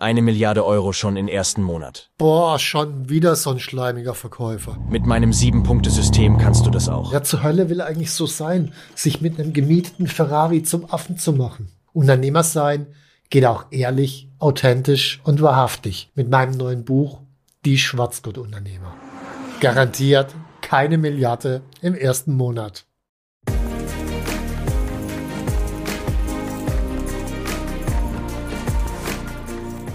Eine Milliarde Euro schon im ersten Monat. Boah, schon wieder so ein schleimiger Verkäufer. Mit meinem Sieben-Punkte-System kannst du das auch. Ja, zur Hölle will eigentlich so sein, sich mit einem gemieteten Ferrari zum Affen zu machen. Unternehmer sein geht auch ehrlich, authentisch und wahrhaftig mit meinem neuen Buch Die Schwarzgurt-Unternehmer. Garantiert keine Milliarde im ersten Monat.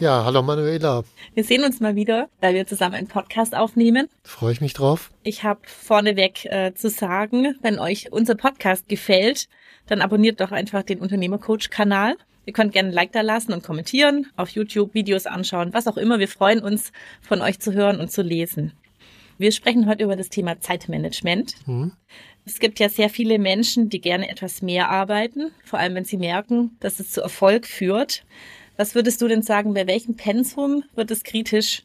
Ja, hallo Manuela. Wir sehen uns mal wieder, weil wir zusammen einen Podcast aufnehmen. Freue ich mich drauf. Ich habe vorneweg äh, zu sagen, wenn euch unser Podcast gefällt, dann abonniert doch einfach den Unternehmercoach-Kanal. Ihr könnt gerne ein Like da lassen und kommentieren, auf YouTube Videos anschauen, was auch immer. Wir freuen uns, von euch zu hören und zu lesen. Wir sprechen heute über das Thema Zeitmanagement. Mhm. Es gibt ja sehr viele Menschen, die gerne etwas mehr arbeiten, vor allem wenn sie merken, dass es zu Erfolg führt. Was würdest du denn sagen, bei welchem Pensum wird es kritisch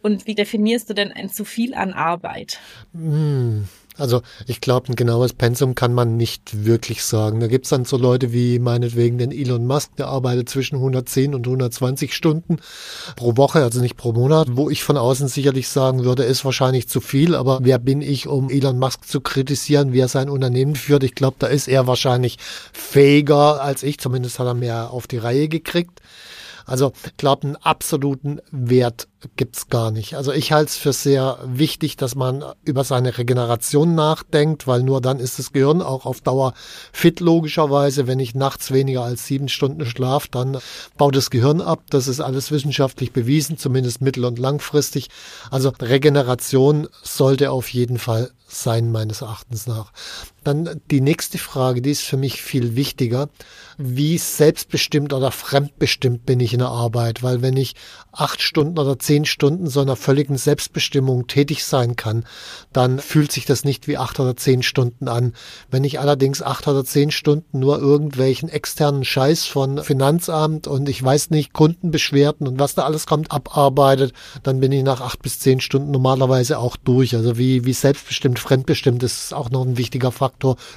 und wie definierst du denn ein zu viel an Arbeit? Hm. Also ich glaube, ein genaues Pensum kann man nicht wirklich sagen. Da gibt's dann so Leute wie meinetwegen den Elon Musk, der arbeitet zwischen 110 und 120 Stunden pro Woche, also nicht pro Monat, wo ich von außen sicherlich sagen würde, ist wahrscheinlich zu viel, aber wer bin ich, um Elon Musk zu kritisieren, wie er sein Unternehmen führt? Ich glaube, da ist er wahrscheinlich fähiger als ich, zumindest hat er mehr auf die Reihe gekriegt. Also ich glaube, einen absoluten Wert gibt's gar nicht. Also ich halte es für sehr wichtig, dass man über seine Regeneration nachdenkt, weil nur dann ist das Gehirn auch auf Dauer fit logischerweise. Wenn ich nachts weniger als sieben Stunden schlafe, dann baut das Gehirn ab. Das ist alles wissenschaftlich bewiesen, zumindest mittel- und langfristig. Also Regeneration sollte auf jeden Fall sein, meines Erachtens nach. Dann die nächste Frage, die ist für mich viel wichtiger. Wie selbstbestimmt oder fremdbestimmt bin ich in der Arbeit? Weil wenn ich acht Stunden oder zehn Stunden so einer völligen Selbstbestimmung tätig sein kann, dann fühlt sich das nicht wie acht oder zehn Stunden an. Wenn ich allerdings acht oder zehn Stunden nur irgendwelchen externen Scheiß von Finanzamt und ich weiß nicht, Kundenbeschwerden und was da alles kommt, abarbeitet, dann bin ich nach acht bis zehn Stunden normalerweise auch durch. Also wie, wie selbstbestimmt, fremdbestimmt ist auch noch ein wichtiger Faktor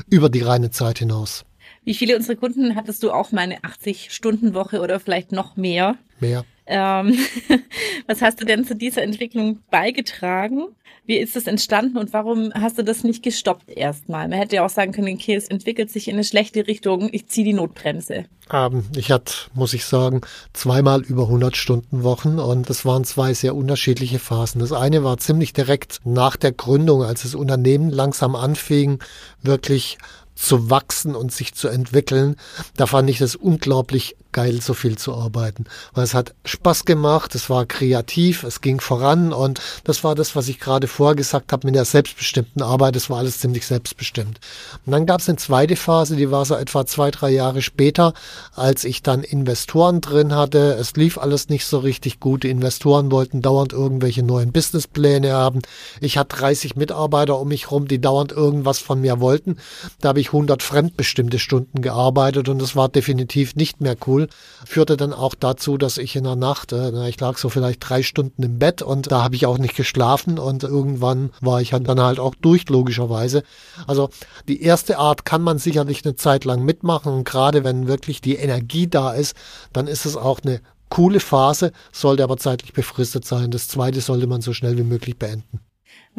über die reine Zeit hinaus. Wie viele unserer Kunden hattest du auch meine 80-Stunden-Woche oder vielleicht noch mehr? Mehr. Ähm, was hast du denn zu dieser Entwicklung beigetragen? Wie ist das entstanden und warum hast du das nicht gestoppt erstmal? Man hätte ja auch sagen können, okay, es entwickelt sich in eine schlechte Richtung, ich ziehe die Notbremse. Ähm, ich hatte, muss ich sagen, zweimal über 100 Stunden Wochen und das waren zwei sehr unterschiedliche Phasen. Das eine war ziemlich direkt nach der Gründung, als das Unternehmen langsam anfing, wirklich zu wachsen und sich zu entwickeln. Da fand ich es unglaublich geil, so viel zu arbeiten. Weil es hat Spaß gemacht, es war kreativ, es ging voran und das war das, was ich gerade vorher gesagt habe mit der selbstbestimmten Arbeit. Es war alles ziemlich selbstbestimmt. Und dann gab es eine zweite Phase, die war so etwa zwei, drei Jahre später, als ich dann Investoren drin hatte. Es lief alles nicht so richtig gut. Die Investoren wollten dauernd irgendwelche neuen Businesspläne haben. Ich hatte 30 Mitarbeiter um mich rum, die dauernd irgendwas von mir wollten. Da habe ich 100 fremdbestimmte Stunden gearbeitet und das war definitiv nicht mehr cool. Führte dann auch dazu, dass ich in der Nacht, äh, ich lag so vielleicht drei Stunden im Bett und da habe ich auch nicht geschlafen und irgendwann war ich dann halt auch durch, logischerweise. Also die erste Art kann man sicherlich eine Zeit lang mitmachen und gerade wenn wirklich die Energie da ist, dann ist es auch eine coole Phase, sollte aber zeitlich befristet sein. Das zweite sollte man so schnell wie möglich beenden.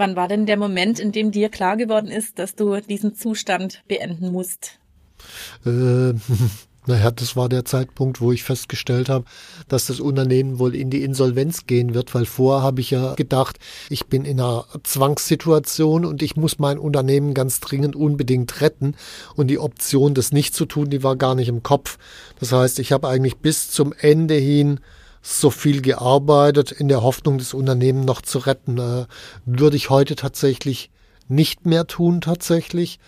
Wann war denn der Moment, in dem dir klar geworden ist, dass du diesen Zustand beenden musst? Äh, Naja, das war der Zeitpunkt, wo ich festgestellt habe, dass das Unternehmen wohl in die Insolvenz gehen wird, weil vorher habe ich ja gedacht, ich bin in einer Zwangssituation und ich muss mein Unternehmen ganz dringend unbedingt retten. Und die Option, das nicht zu tun, die war gar nicht im Kopf. Das heißt, ich habe eigentlich bis zum Ende hin so viel gearbeitet in der Hoffnung, das Unternehmen noch zu retten. Äh, würde ich heute tatsächlich nicht mehr tun tatsächlich,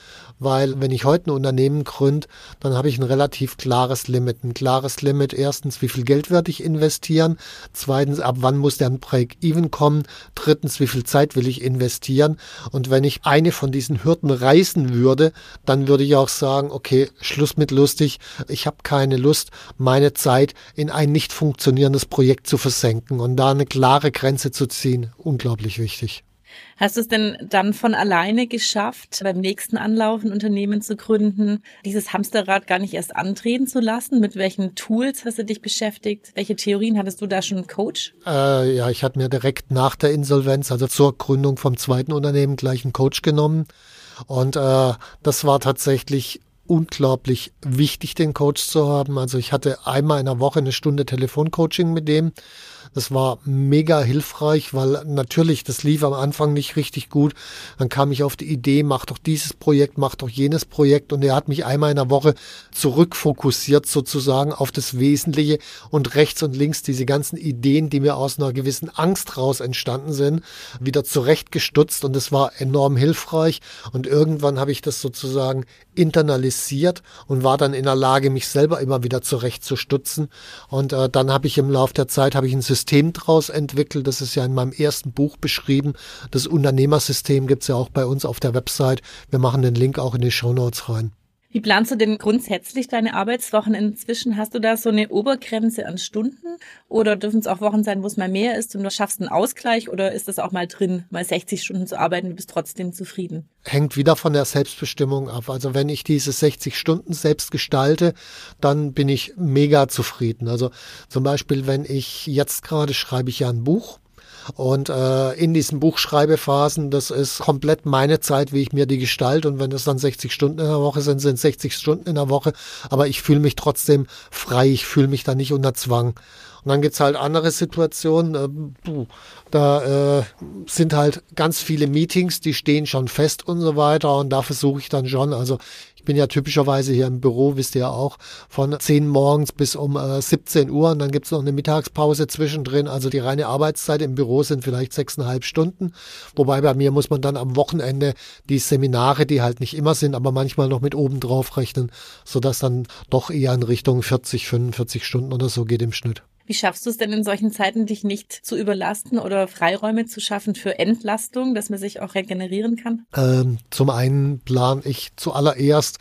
weil wenn ich heute ein Unternehmen gründe, dann habe ich ein relativ klares Limit. Ein klares Limit, erstens, wie viel Geld werde ich investieren? Zweitens, ab wann muss der Break-Even kommen? Drittens, wie viel Zeit will ich investieren? Und wenn ich eine von diesen Hürden reißen würde, dann würde ich auch sagen, okay, Schluss mit lustig. Ich habe keine Lust, meine Zeit in ein nicht funktionierendes Projekt zu versenken und da eine klare Grenze zu ziehen. Unglaublich wichtig. Hast du es denn dann von alleine geschafft, beim nächsten Anlauf ein Unternehmen zu gründen, dieses Hamsterrad gar nicht erst antreten zu lassen? Mit welchen Tools hast du dich beschäftigt? Welche Theorien hattest du da schon einen Coach? Äh, ja, ich hatte mir direkt nach der Insolvenz, also zur Gründung vom zweiten Unternehmen, gleich einen Coach genommen. Und äh, das war tatsächlich unglaublich wichtig, den Coach zu haben. Also ich hatte einmal in der Woche eine Stunde Telefoncoaching mit dem das war mega hilfreich, weil natürlich, das lief am Anfang nicht richtig gut. Dann kam ich auf die Idee, mach doch dieses Projekt, mach doch jenes Projekt. Und er hat mich einmal in der Woche zurückfokussiert sozusagen auf das Wesentliche und rechts und links diese ganzen Ideen, die mir aus einer gewissen Angst raus entstanden sind, wieder zurechtgestutzt. Und das war enorm hilfreich. Und irgendwann habe ich das sozusagen internalisiert und war dann in der Lage, mich selber immer wieder zurechtzustutzen. Und äh, dann habe ich im Laufe der Zeit habe ich ein System daraus entwickelt. Das ist ja in meinem ersten Buch beschrieben. Das Unternehmersystem gibt es ja auch bei uns auf der Website. Wir machen den Link auch in die Show Notes rein. Wie planst du denn grundsätzlich deine Arbeitswochen inzwischen? Hast du da so eine Obergrenze an Stunden oder dürfen es auch Wochen sein, wo es mal mehr ist und du schaffst einen Ausgleich oder ist das auch mal drin, mal 60 Stunden zu arbeiten, du bist trotzdem zufrieden? Hängt wieder von der Selbstbestimmung ab. Also wenn ich diese 60 Stunden selbst gestalte, dann bin ich mega zufrieden. Also zum Beispiel, wenn ich jetzt gerade schreibe ich ja ein Buch und äh, in diesen Buchschreibephasen, das ist komplett meine Zeit, wie ich mir die gestalte. Und wenn es dann 60 Stunden in der Woche sind, sind 60 Stunden in der Woche. Aber ich fühle mich trotzdem frei, ich fühle mich da nicht unter Zwang. Und dann gibt's halt andere Situationen, äh, da äh, sind halt ganz viele Meetings, die stehen schon fest und so weiter. Und da versuche ich dann schon, also ich bin ja typischerweise hier im Büro, wisst ihr ja auch, von 10 morgens bis um äh, 17 Uhr und dann gibt's noch eine Mittagspause zwischendrin. Also die reine Arbeitszeit im Büro sind vielleicht sechseinhalb Stunden. Wobei bei mir muss man dann am Wochenende die Seminare, die halt nicht immer sind, aber manchmal noch mit oben drauf rechnen, sodass dann doch eher in Richtung 40, 45 Stunden oder so geht im Schnitt. Wie schaffst du es denn in solchen Zeiten, dich nicht zu überlasten oder Freiräume zu schaffen für Entlastung, dass man sich auch regenerieren kann? Ähm, zum einen plan ich zuallererst,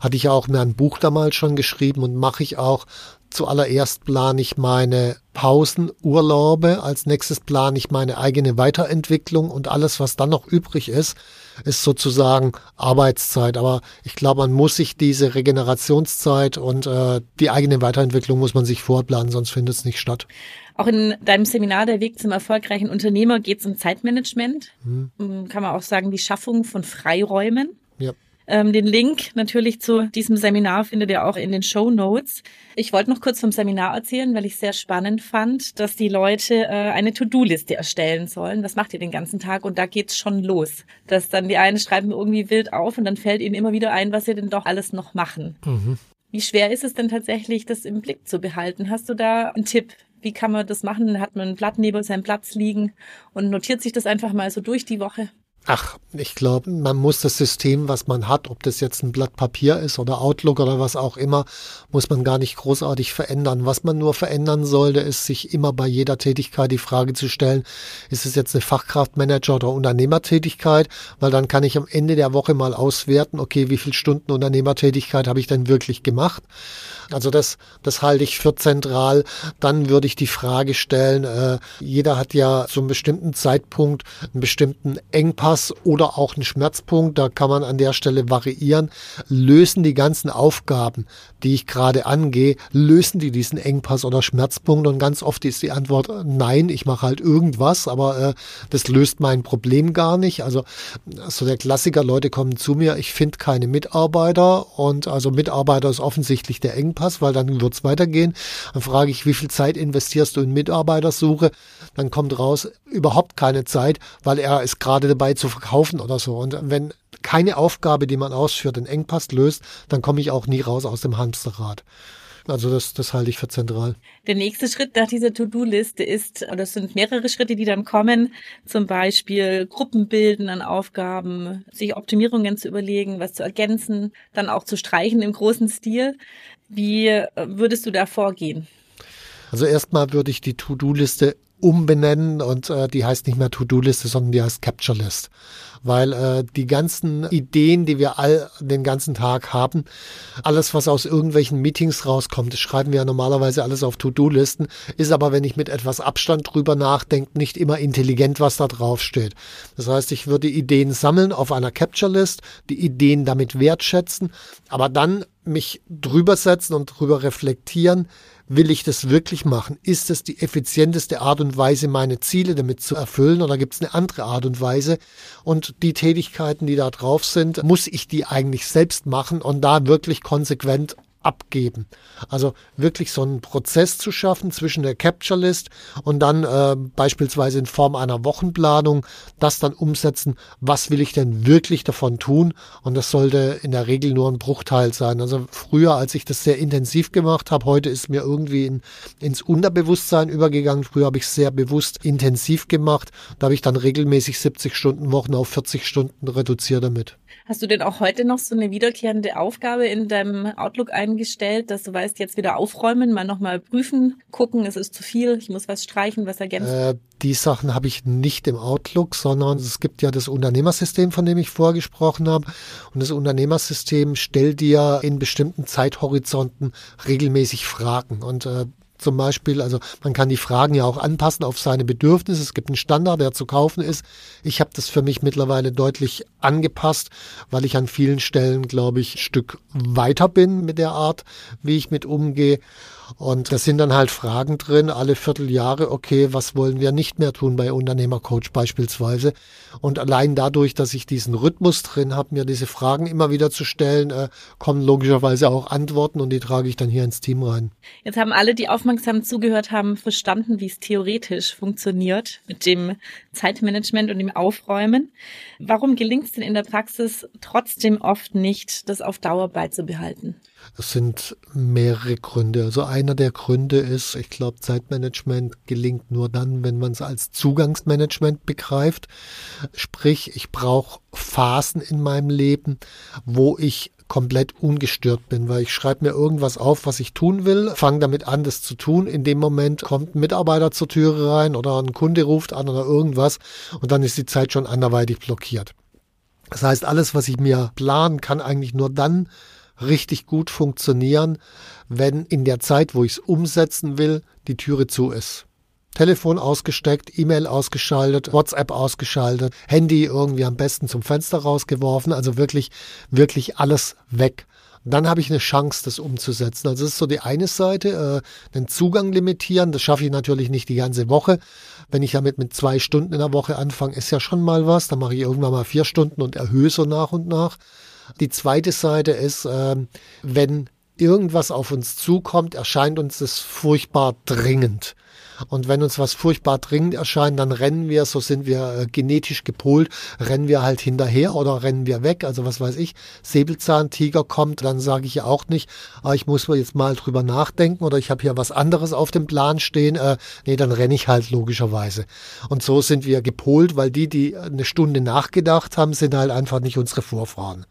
hatte ich auch mir ein Buch damals schon geschrieben und mache ich auch Zuallererst plane ich meine Pausen, Urlaube. Als nächstes plane ich meine eigene Weiterentwicklung und alles, was dann noch übrig ist, ist sozusagen Arbeitszeit. Aber ich glaube, man muss sich diese Regenerationszeit und äh, die eigene Weiterentwicklung muss man sich vorplanen, sonst findet es nicht statt. Auch in deinem Seminar Der Weg zum erfolgreichen Unternehmer geht es um Zeitmanagement. Hm. Kann man auch sagen, die Schaffung von Freiräumen. Ja. Ähm, den Link natürlich zu diesem Seminar findet ihr auch in den Show Notes. Ich wollte noch kurz vom Seminar erzählen, weil ich sehr spannend fand, dass die Leute äh, eine To-Do-Liste erstellen sollen. Was macht ihr den ganzen Tag? Und da geht's schon los. Dass dann die einen schreiben irgendwie wild auf und dann fällt ihnen immer wieder ein, was sie denn doch alles noch machen. Mhm. Wie schwer ist es denn tatsächlich, das im Blick zu behalten? Hast du da einen Tipp? Wie kann man das machen? Hat man ein Blatt neben seinem Platz liegen und notiert sich das einfach mal so durch die Woche? Ach, ich glaube, man muss das System, was man hat, ob das jetzt ein Blatt Papier ist oder Outlook oder was auch immer, muss man gar nicht großartig verändern. Was man nur verändern sollte, ist sich immer bei jeder Tätigkeit die Frage zu stellen, ist es jetzt eine Fachkraftmanager oder Unternehmertätigkeit? Weil dann kann ich am Ende der Woche mal auswerten, okay, wie viel Stunden Unternehmertätigkeit habe ich denn wirklich gemacht? Also das, das halte ich für zentral. Dann würde ich die Frage stellen, äh, jeder hat ja zu einem bestimmten Zeitpunkt einen bestimmten Engpass Engpass oder auch ein Schmerzpunkt, da kann man an der Stelle variieren, lösen die ganzen Aufgaben, die ich gerade angehe, lösen die diesen Engpass oder Schmerzpunkt und ganz oft ist die Antwort nein, ich mache halt irgendwas, aber äh, das löst mein Problem gar nicht. Also so der Klassiker, Leute kommen zu mir, ich finde keine Mitarbeiter und also Mitarbeiter ist offensichtlich der Engpass, weil dann wird's weitergehen. Dann frage ich, wie viel Zeit investierst du in Mitarbeitersuche? Dann kommt raus, überhaupt keine Zeit, weil er ist gerade dabei zu verkaufen oder so. Und wenn keine Aufgabe, die man ausführt, den Engpass löst, dann komme ich auch nie raus aus dem Hamsterrad. Also das, das halte ich für zentral. Der nächste Schritt nach dieser To-Do-Liste ist, oder es sind mehrere Schritte, die dann kommen, zum Beispiel Gruppen bilden an Aufgaben, sich Optimierungen zu überlegen, was zu ergänzen, dann auch zu streichen im großen Stil. Wie würdest du da vorgehen? Also erstmal würde ich die To-Do-Liste umbenennen und äh, die heißt nicht mehr To-Do-Liste, sondern die heißt Capture-List. Weil äh, die ganzen Ideen, die wir all den ganzen Tag haben, alles, was aus irgendwelchen Meetings rauskommt, schreiben wir ja normalerweise alles auf To-Do-Listen, ist aber, wenn ich mit etwas Abstand drüber nachdenke, nicht immer intelligent, was da drauf steht. Das heißt, ich würde Ideen sammeln auf einer Capture-List, die Ideen damit wertschätzen, aber dann mich drüber setzen und drüber reflektieren, Will ich das wirklich machen? Ist es die effizienteste Art und Weise, meine Ziele damit zu erfüllen oder gibt es eine andere Art und Weise? Und die Tätigkeiten, die da drauf sind, muss ich die eigentlich selbst machen und da wirklich konsequent abgeben. Also wirklich so einen Prozess zu schaffen zwischen der Capture List und dann äh, beispielsweise in Form einer Wochenplanung das dann umsetzen, was will ich denn wirklich davon tun und das sollte in der Regel nur ein Bruchteil sein. Also früher, als ich das sehr intensiv gemacht habe, heute ist mir irgendwie in, ins Unterbewusstsein übergegangen. Früher habe ich es sehr bewusst intensiv gemacht. Da habe ich dann regelmäßig 70 Stunden Wochen auf 40 Stunden reduziert damit. Hast du denn auch heute noch so eine wiederkehrende Aufgabe in deinem Outlook eingestellt, dass du weißt, jetzt wieder aufräumen, mal nochmal prüfen, gucken, es ist zu viel, ich muss was streichen, was ergänzen? Äh, die Sachen habe ich nicht im Outlook, sondern es gibt ja das Unternehmersystem, von dem ich vorgesprochen habe. Und das Unternehmersystem stellt dir in bestimmten Zeithorizonten regelmäßig Fragen. Und äh, zum Beispiel. Also man kann die Fragen ja auch anpassen auf seine Bedürfnisse. Es gibt einen Standard, der zu kaufen ist. Ich habe das für mich mittlerweile deutlich angepasst, weil ich an vielen Stellen, glaube ich, ein Stück weiter bin mit der Art, wie ich mit umgehe. Und da sind dann halt Fragen drin, alle Vierteljahre, okay, was wollen wir nicht mehr tun bei Unternehmercoach beispielsweise. Und allein dadurch, dass ich diesen Rhythmus drin habe, mir diese Fragen immer wieder zu stellen, äh, kommen logischerweise auch Antworten und die trage ich dann hier ins Team rein. Jetzt haben alle, die aufmerksam zugehört haben, verstanden, wie es theoretisch funktioniert mit dem Zeitmanagement und dem Aufräumen. Warum gelingt es denn in der Praxis trotzdem oft nicht, das auf Dauer beizubehalten? Es sind mehrere Gründe. Also einer der Gründe ist, ich glaube, Zeitmanagement gelingt nur dann, wenn man es als Zugangsmanagement begreift. Sprich, ich brauche Phasen in meinem Leben, wo ich komplett ungestört bin, weil ich schreibe mir irgendwas auf, was ich tun will, fange damit an, das zu tun. In dem Moment kommt ein Mitarbeiter zur Türe rein oder ein Kunde ruft an oder irgendwas und dann ist die Zeit schon anderweitig blockiert. Das heißt, alles, was ich mir planen kann, eigentlich nur dann richtig gut funktionieren, wenn in der Zeit, wo ich es umsetzen will, die Türe zu ist. Telefon ausgesteckt, E-Mail ausgeschaltet, WhatsApp ausgeschaltet, Handy irgendwie am besten zum Fenster rausgeworfen, also wirklich, wirklich alles weg. Dann habe ich eine Chance, das umzusetzen. Also das ist so die eine Seite, äh, den Zugang limitieren. Das schaffe ich natürlich nicht die ganze Woche. Wenn ich damit mit zwei Stunden in der Woche anfange, ist ja schon mal was. Dann mache ich irgendwann mal vier Stunden und erhöhe so nach und nach. Die zweite Seite ist, äh, wenn irgendwas auf uns zukommt, erscheint uns das furchtbar dringend. Und wenn uns was furchtbar dringend erscheint, dann rennen wir, so sind wir äh, genetisch gepolt, rennen wir halt hinterher oder rennen wir weg. Also was weiß ich, Säbelzahntiger kommt, dann sage ich ja auch nicht, ah, ich muss jetzt mal drüber nachdenken oder ich habe hier was anderes auf dem Plan stehen. Äh, nee, dann renne ich halt logischerweise. Und so sind wir gepolt, weil die, die eine Stunde nachgedacht haben, sind halt einfach nicht unsere Vorfahren.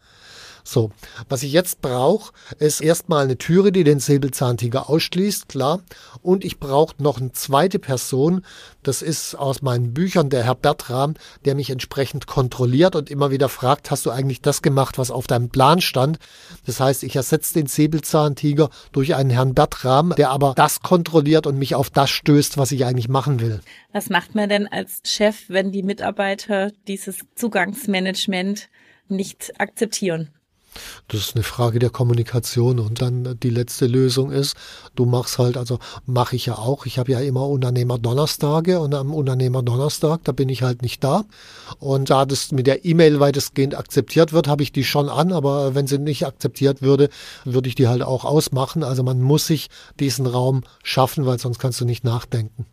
So, was ich jetzt brauche, ist erstmal eine Türe, die den Säbelzahntiger ausschließt, klar. Und ich brauche noch eine zweite Person, das ist aus meinen Büchern der Herr Bertram, der mich entsprechend kontrolliert und immer wieder fragt, hast du eigentlich das gemacht, was auf deinem Plan stand? Das heißt, ich ersetze den Säbelzahntiger durch einen Herrn Bertram, der aber das kontrolliert und mich auf das stößt, was ich eigentlich machen will. Was macht man denn als Chef, wenn die Mitarbeiter dieses Zugangsmanagement nicht akzeptieren? Das ist eine Frage der Kommunikation und dann die letzte Lösung ist, du machst halt, also mache ich ja auch, ich habe ja immer Unternehmer Donnerstage und am Unternehmer Donnerstag, da bin ich halt nicht da und da das mit der E-Mail weitestgehend akzeptiert wird, habe ich die schon an, aber wenn sie nicht akzeptiert würde, würde ich die halt auch ausmachen. Also man muss sich diesen Raum schaffen, weil sonst kannst du nicht nachdenken.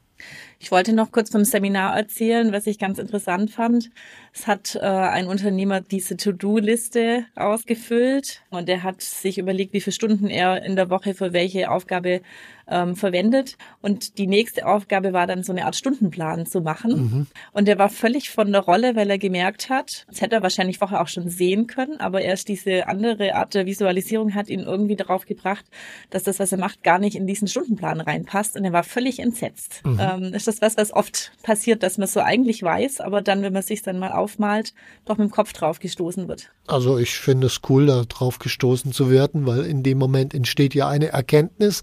Ich wollte noch kurz vom Seminar erzählen, was ich ganz interessant fand. Es hat äh, ein Unternehmer diese To-Do-Liste ausgefüllt und er hat sich überlegt, wie viele Stunden er in der Woche für welche Aufgabe ähm, verwendet. Und die nächste Aufgabe war dann so eine Art Stundenplan zu machen. Mhm. Und er war völlig von der Rolle, weil er gemerkt hat, das hätte er wahrscheinlich vorher auch schon sehen können, aber erst diese andere Art der Visualisierung hat ihn irgendwie darauf gebracht, dass das, was er macht, gar nicht in diesen Stundenplan reinpasst. Und er war völlig entsetzt. Mhm. Ähm, ist das was, was oft passiert, dass man so eigentlich weiß, aber dann, wenn man sich dann mal aufmalt, doch mit dem Kopf drauf gestoßen wird? Also ich finde es cool, da drauf gestoßen zu werden, weil in dem Moment entsteht ja eine Erkenntnis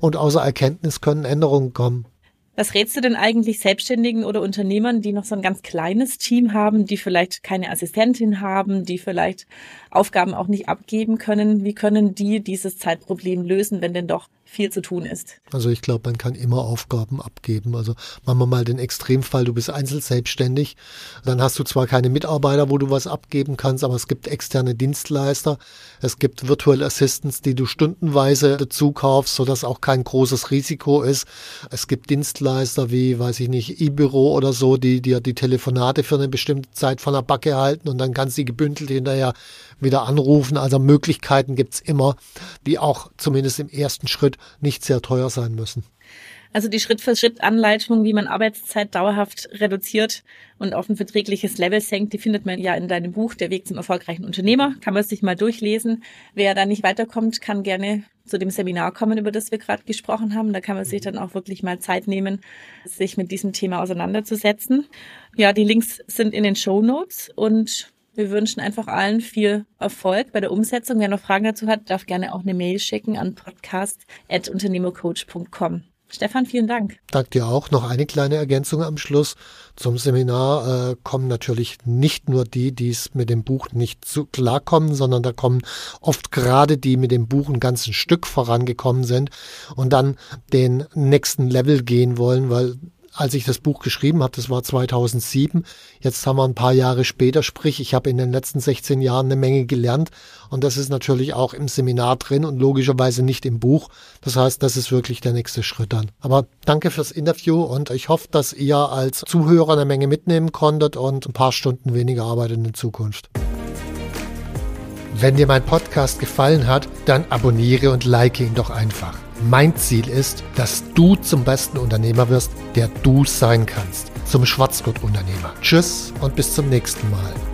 und außer Erkenntnis können Änderungen kommen. Was rätst du denn eigentlich Selbstständigen oder Unternehmern, die noch so ein ganz kleines Team haben, die vielleicht keine Assistentin haben, die vielleicht Aufgaben auch nicht abgeben können? Wie können die dieses Zeitproblem lösen, wenn denn doch viel zu tun ist. Also ich glaube, man kann immer Aufgaben abgeben. Also machen wir mal den Extremfall, du bist einzelselbstständig, dann hast du zwar keine Mitarbeiter, wo du was abgeben kannst, aber es gibt externe Dienstleister, es gibt Virtual Assistants, die du stundenweise dazu kaufst, sodass auch kein großes Risiko ist. Es gibt Dienstleister wie, weiß ich nicht, E-Büro oder so, die dir die Telefonate für eine bestimmte Zeit von der Backe halten und dann kannst du die gebündelt hinterher wieder anrufen. Also Möglichkeiten gibt's immer, die auch zumindest im ersten Schritt nicht sehr teuer sein müssen. Also die Schritt-für-Schritt-Anleitung, wie man Arbeitszeit dauerhaft reduziert und auf ein verträgliches Level senkt, die findet man ja in deinem Buch Der Weg zum erfolgreichen Unternehmer. Kann man sich mal durchlesen. Wer da nicht weiterkommt, kann gerne zu dem Seminar kommen, über das wir gerade gesprochen haben. Da kann man sich dann auch wirklich mal Zeit nehmen, sich mit diesem Thema auseinanderzusetzen. Ja, die Links sind in den Show Notes und wir wünschen einfach allen viel Erfolg bei der Umsetzung. Wer noch Fragen dazu hat, darf gerne auch eine Mail schicken an podcast.unternehmercoach.com. Stefan, vielen Dank. Dank dir auch. Noch eine kleine Ergänzung am Schluss. Zum Seminar äh, kommen natürlich nicht nur die, die es mit dem Buch nicht zu klarkommen, sondern da kommen oft gerade die mit dem Buch ein ganzes Stück vorangekommen sind und dann den nächsten Level gehen wollen, weil als ich das Buch geschrieben habe, das war 2007. Jetzt haben wir ein paar Jahre später, sprich, ich habe in den letzten 16 Jahren eine Menge gelernt und das ist natürlich auch im Seminar drin und logischerweise nicht im Buch. Das heißt, das ist wirklich der nächste Schritt dann. Aber danke fürs Interview und ich hoffe, dass ihr als Zuhörer eine Menge mitnehmen konntet und ein paar Stunden weniger arbeitet in Zukunft. Wenn dir mein Podcast gefallen hat, dann abonniere und like ihn doch einfach. Mein Ziel ist, dass du zum besten Unternehmer wirst, der du sein kannst. Zum Schwarzgurt-Unternehmer. Tschüss und bis zum nächsten Mal.